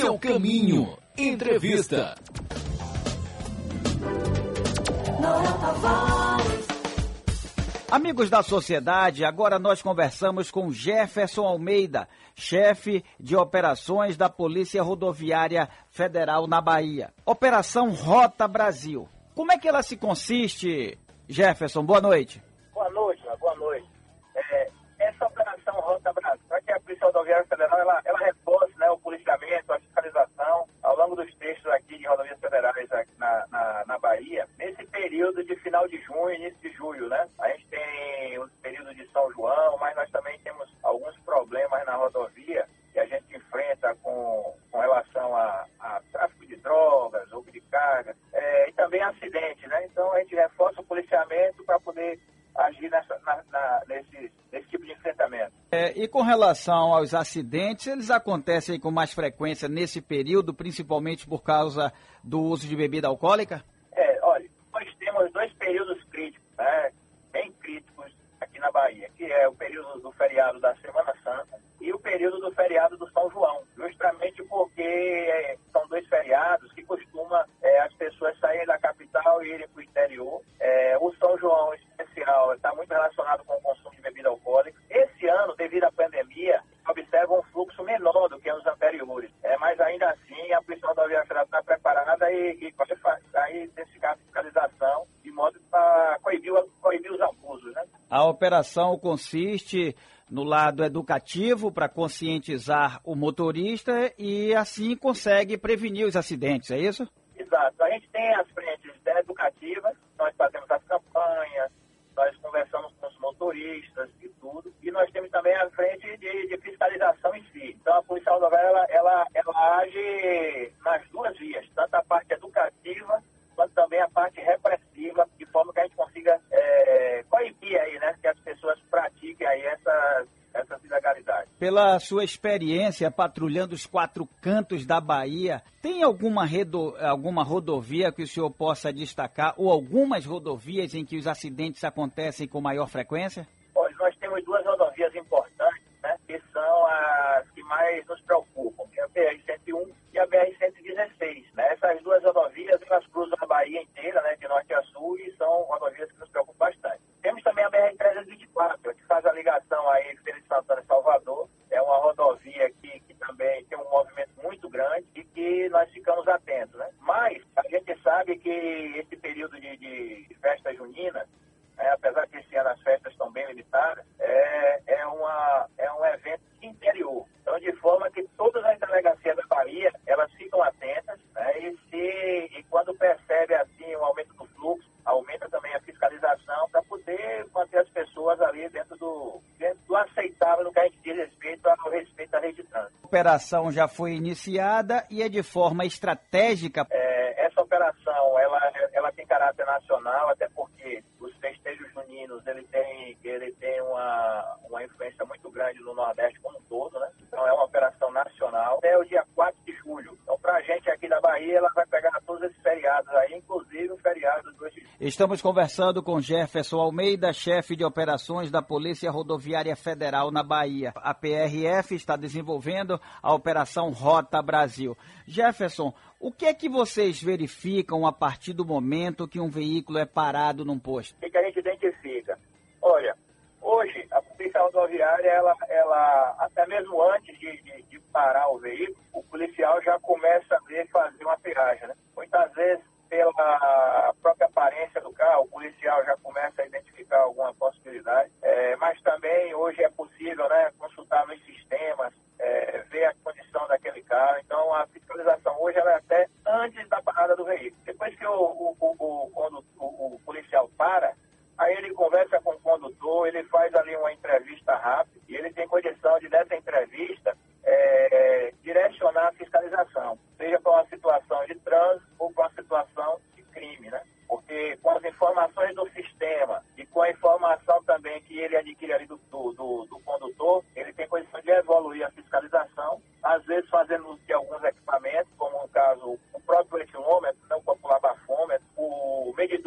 seu caminho. Entrevista. Amigos da sociedade, agora nós conversamos com Jefferson Almeida, chefe de operações da Polícia Rodoviária Federal na Bahia. Operação Rota Brasil. Como é que ela se consiste, Jefferson? Boa noite. Boa noite, boa noite. É, essa Operação Rota Brasil, para que a Polícia Rodoviária Federal ela, ela reforce né, o policiamento, a fiscalização ao longo dos textos aqui de rodovias federais aqui na, na, na Bahia, nesse período de final de junho início de julho, né? A gente tem o período de São João, mas nós também temos alguns problemas na rodovia que a gente enfrenta com, com relação a, a tráfico de drogas, roubo de carga, é, e também acidentes, né? Então a gente reforça o policiamento para poder agir nessa, na, na, nesse, nesse tipo de enfrentamento. É, e com relação aos acidentes, eles acontecem com mais frequência nesse período, principalmente por causa do uso de bebida alcoólica? É, olha, nós temos dois períodos críticos, né, bem críticos aqui na Bahia, que é o período do feriado da Semana Santa e o período do feriado do São João, justamente porque é, são dois feriados que costuma é, as pessoas saírem da capital e irem para o interior. É, o São João especial está muito relacionado com o consumo de bebida alcoólica. Esse ano, devido à pandemia, observa um fluxo menor do que anos anteriores. É, mas ainda assim, a Polícia Rodoviária Federal está preparada e, e vai intensificar a fiscalização de modo para coibir, coibir os abusos. Né? A operação consiste no lado educativo para conscientizar o motorista e assim consegue prevenir os acidentes, é isso? Exato. A gente tem as frentes educativas, nós fazemos as campanhas, nós conversamos com os motoristas e tudo, e nós temos também a frente de, de fiscalização em si. Então a Polícia Rodoviária ela, ela, ela age nas duas vias, tanto a parte educativa quanto também a parte repressiva, de forma que a gente consiga é, coibir aí, né, que as pessoas pratiquem aí essas, essas ilegalidades. Pela sua experiência patrulhando os quatro cantos da Bahia, tem alguma, redo, alguma rodovia que o senhor possa destacar ou algumas rodovias em que os acidentes acontecem com maior frequência? Olha, nós temos duas rodovias importantes, né, que são as que mais nos preocupam, que é a BR-101 e a BR-116. Né? Essas duas rodovias, elas cruzam a Bahia inteira, né, de norte a sul, e são rodovias que nos preocupam bastante. Temos também a BR-324, que faz a ligação aí Feira de Santana e Salvador. É uma rodovia que, que também tem um movimento muito grande e que nós ficamos atentos, né? Mas a gente sabe que esse período de, de festa junina, né, apesar que esse ano as festas estão bem limitadas, é, é, uma, é um evento interior. Então, de forma que todas as delegacias da Bahia, elas ficam atentas, né, e, se, e quando percebe, assim, o aumento do fluxo, aumenta também a fiscalização para poder manter as pessoas ali dentro do, dentro do aceitável no que a gente diz respeito ao respeito à rede de trânsito. A operação já foi iniciada e é de forma estratégica. É, essa operação, ela, ela tem caráter nacional, até porque os festejos juninos, ele tem, ele tem uma, uma influência muito grande no Nordeste como um todo, né? Então é uma operação nacional. Até o dia 4 de julho. Então, para a gente aqui da Bahia, ela vai pegar todos esses feriados aí, inclusive o feriado do 2 de. Estamos conversando com Jefferson Almeida, chefe de operações da Polícia Rodoviária Federal na Bahia. A PRF está desenvolvendo a Operação Rota Brasil. Jefferson, o que é que vocês verificam a partir do momento que um veículo é parado num posto? O que rodoviária, ela, ela até mesmo antes de, de, de, parar o veículo, o policial já começa a ver fazer uma triagem. Né? Muitas vezes, pela própria aparência do carro, o policial já começa a identificar alguma possibilidade. É, mas também hoje é possível né, consultar nos sistemas, é, ver a condição daquele carro. Então a fiscalização hoje ela é até antes da parada do veículo. Depois que o, o, o, o, o policial para, aí ele conversa com o condutor, ele faz ali uma entrevista rápida e ele tem condição de, nessa entrevista, é, direcionar a fiscalização, seja para uma situação de trânsito ou para uma situação de crime, né? Porque com as informações do sistema e com a informação também que ele adquire ali do, do, do, do condutor, ele tem condição de evoluir a fiscalização, às vezes fazendo uso de alguns equipamentos, como no caso o próprio etilômetro, né, o popular bafômetro,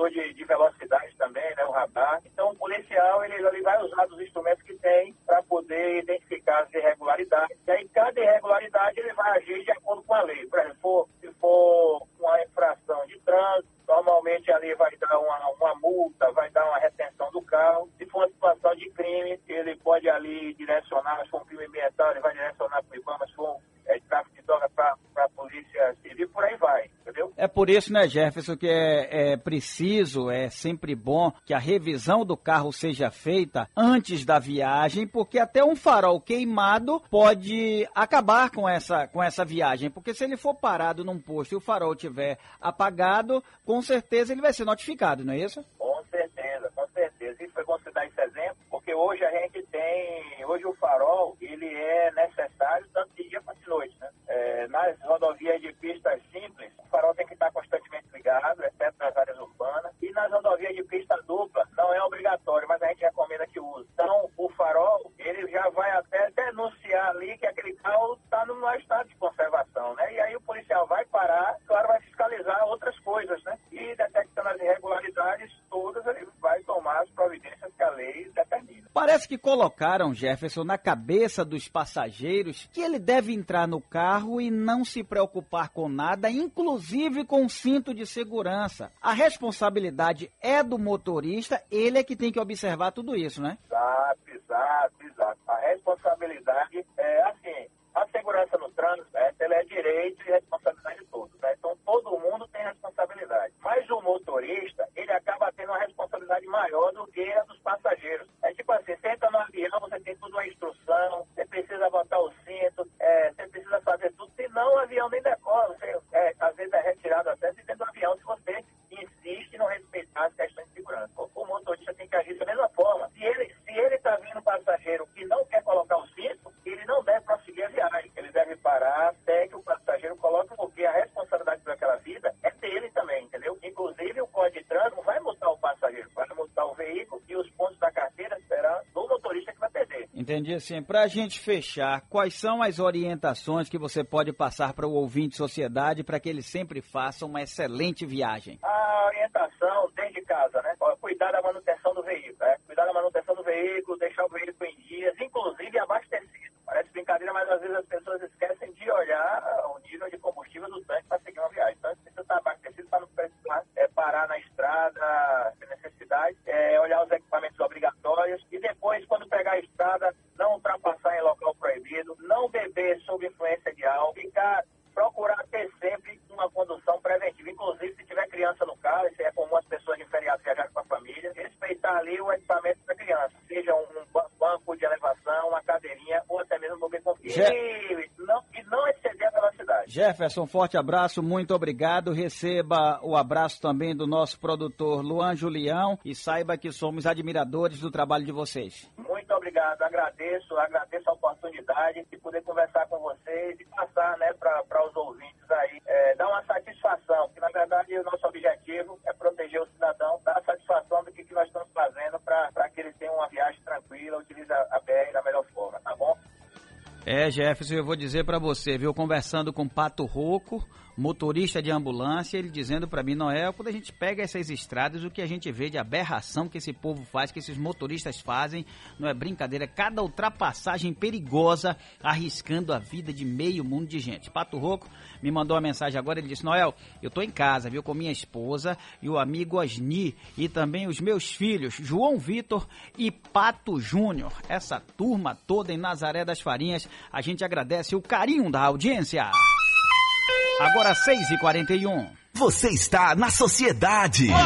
medidor de, de velocidade também, né, o radar. Então o policial ele, ele vai usar os instrumentos que tem para poder identificar as irregularidades. E aí cada irregularidade ele vai agir de acordo com a lei. Por exemplo, se for uma infração de trânsito, normalmente ali vai dar uma, uma multa, vai dar uma retenção do carro. Se for uma situação de crime, ele pode ali direcionar, se for um crime ambiental, ele vai direcionar para o IBAMA, se for é, tráfico de droga para a polícia civil, por aí vai, entendeu? É por isso, né, Jefferson, que é, é, preciso, é sempre bom que a revisão do carro seja feita antes da viagem, porque até um farol queimado pode acabar com essa, com essa viagem, porque se ele for parado num posto e o farol tiver apagado, com certeza ele vai ser notificado, não é isso? Com certeza, com certeza. Isso foi bom você dar esse exemplo, porque hoje a gente tem, hoje o farol, ele é necessário tanto de dia quanto de noite, né? É, nas rodovias de pistas simples, o farol tem que estar constantemente ligado, exceto nas áreas urbanas, e nas rodovias de pista dupla, não é obrigatório, mas a gente recomenda que use. Então, o farol, ele já vai até denunciar ali que aquele carro está no mau estado de conservação, né? E aí o policial vai parar, claro, vai fiscalizar outras coisas, né? E detectando as irregularidades todas, ele vai tomar as providências que a lei determina. Parece que colocaram, Jefferson, na cabeça dos passageiros que ele deve entrar no carro e não se preocupar com nada, inclusive com o cinto de segurança. A responsabilidade é do motorista, ele é que tem que observar tudo isso, né? A responsabilidade é assim, a segurança no trânsito, ela é direito e responsabilidade de todos, né? Então todo mundo tem responsabilidade. Mas o motorista, ele acaba tendo uma responsabilidade maior do que a dos passageiros. É tipo assim, você entra no avião, você tem tudo uma instrução, você precisa botar o cinto, é, você precisa fazer tudo, senão o avião nem decola. Você, é, às vezes é retirado até de dentro do avião se você insiste em não respeitar as questões de segurança. O, o motorista tem que agir da mesma forma. Se ele se ele está vindo passageiro que não quer colocar o cinto, ele não deve prosseguir a viagem. Ele deve parar até que o passageiro coloque, porque a responsabilidade por aquela vida é dele também, entendeu? Inclusive, o Código de Trânsito não vai multar o passageiro, vai multar o veículo e os pontos da carteira serão do motorista que vai perder. Entendi, assim. Para a gente fechar, quais são as orientações que você pode passar para o ouvinte de sociedade para que ele sempre faça uma excelente viagem? A orientação desde casa, né? Cuidar da manutenção do veículo, né? Cuidar da manutenção do veículo, deixar o veículo em dias, inclusive abastecido. Parece brincadeira, mas às vezes as pessoas esquecem de olhar o nível de combustível do tanque para seguir uma viagem. Então, precisa estar abastecido para não precisar é, parar na estrada sem necessidade, é, olhar os equipamentos obrigatórios e depois, quando pegar a estrada, não ultrapassar em local proibido, não beber sob influência de álcool, ficar procurar ter sempre uma condução preventiva. Inclusive, se tiver criança no carro, isso é comum as pessoas de feriado viajarem com a família, respeitar ali o equipamento da criança, seja um banco de elevação, uma cadeirinha ou até E, não, e não exceder a velocidade. Jefferson, forte abraço, muito obrigado. Receba o abraço também do nosso produtor Luan Julião e saiba que somos admiradores do trabalho de vocês. Muito obrigado, agradeço, agradeço a oportunidade de poder conversar com vocês e passar né, para os ouvintes aí, é, dar uma satisfação, porque na verdade o nosso objetivo é proteger o cidadão, dar a satisfação do que, que nós estamos fazendo para que eles tenham uma viagem tranquila, utilize a BR da melhor forma, tá bom? É, Jefferson, eu vou dizer para você, viu, conversando com Pato Roco, motorista de ambulância, ele dizendo para mim, Noel, quando a gente pega essas estradas, o que a gente vê de aberração que esse povo faz, que esses motoristas fazem, não é brincadeira, cada ultrapassagem perigosa, arriscando a vida de meio mundo de gente. Pato Roco me mandou uma mensagem agora, ele disse, Noel, eu tô em casa, viu, com minha esposa e o amigo Asni, e também os meus filhos, João Vitor e Pato Júnior. Essa turma toda em Nazaré das Farinhas, a gente agradece o carinho da audiência. Agora 6h41. Você está na sociedade.